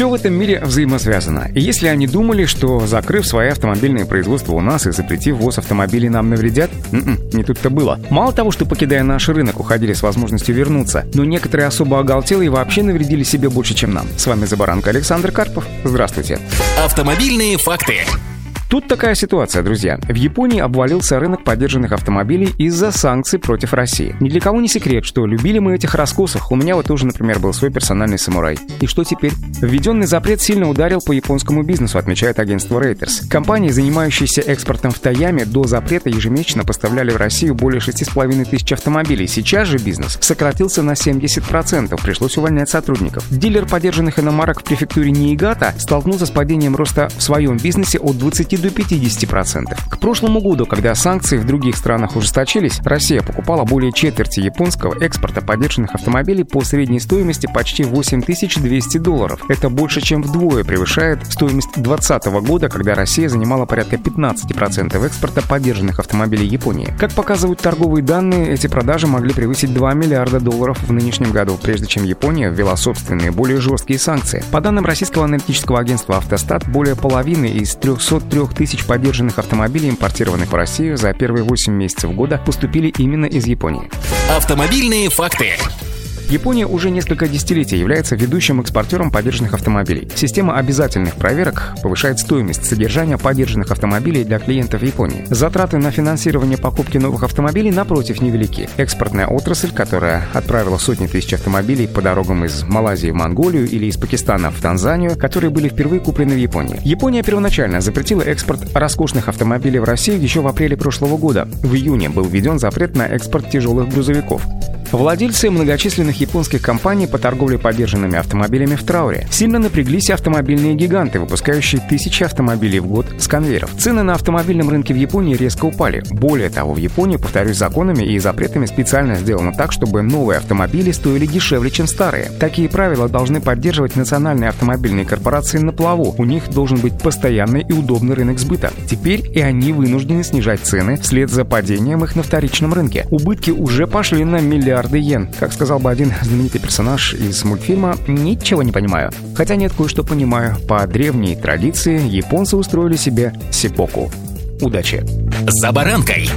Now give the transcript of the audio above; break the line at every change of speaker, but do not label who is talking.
Все в этом мире взаимосвязано. И если они думали, что закрыв свои автомобильные производства у нас и запретив ввоз автомобилей нам навредят, м-м, не тут-то было. Мало того, что покидая наш рынок, уходили с возможностью вернуться, но некоторые особо оголтелые вообще навредили себе больше, чем нам. С вами Забаранка Александр Карпов. Здравствуйте.
Автомобильные факты.
Тут такая ситуация, друзья. В Японии обвалился рынок поддержанных автомобилей из-за санкций против России. Ни для кого не секрет, что любили мы этих раскосов. У меня вот тоже, например, был свой персональный самурай. И что теперь? Введенный запрет сильно ударил по японскому бизнесу, отмечает агентство Reuters. Компании, занимающиеся экспортом в Таяме, до запрета ежемесячно поставляли в Россию более 6,5 тысяч автомобилей. Сейчас же бизнес сократился на 70%, пришлось увольнять сотрудников. Дилер поддержанных иномарок в префектуре Ниигата столкнулся с падением роста в своем бизнесе от 20 до 50%. К прошлому году, когда санкции в других странах ужесточились, Россия покупала более четверти японского экспорта поддержанных автомобилей по средней стоимости почти 8200 долларов. Это больше, чем вдвое превышает стоимость 2020 года, когда Россия занимала порядка 15% экспорта поддержанных автомобилей Японии. Как показывают торговые данные, эти продажи могли превысить 2 миллиарда долларов в нынешнем году, прежде чем Япония ввела собственные, более жесткие санкции. По данным российского аналитического агентства «Автостат», более половины из 303 тысяч поддержанных автомобилей, импортированных в Россию за первые 8 месяцев года, поступили именно из Японии.
Автомобильные факты.
Япония уже несколько десятилетий является ведущим экспортером поддержанных автомобилей. Система обязательных проверок повышает стоимость содержания поддержанных автомобилей для клиентов Японии. Затраты на финансирование покупки новых автомобилей, напротив, невелики. Экспортная отрасль, которая отправила сотни тысяч автомобилей по дорогам из Малайзии в Монголию или из Пакистана в Танзанию, которые были впервые куплены в Японии. Япония первоначально запретила экспорт роскошных автомобилей в Россию еще в апреле прошлого года. В июне был введен запрет на экспорт тяжелых грузовиков. Владельцы многочисленных японских компаний по торговле поддержанными автомобилями в трауре. Сильно напряглись автомобильные гиганты, выпускающие тысячи автомобилей в год с конвейеров. Цены на автомобильном рынке в Японии резко упали. Более того, в Японии, повторюсь, законами и запретами специально сделано так, чтобы новые автомобили стоили дешевле, чем старые. Такие правила должны поддерживать национальные автомобильные корпорации на плаву. У них должен быть постоянный и удобный рынок сбыта. Теперь и они вынуждены снижать цены вслед за падением их на вторичном рынке. Убытки уже пошли на миллиард миллиарды йен. Как сказал бы один знаменитый персонаж из мультфильма, ничего не понимаю. Хотя нет, кое-что понимаю. По древней традиции японцы устроили себе сипоку. Удачи!
За баранкой!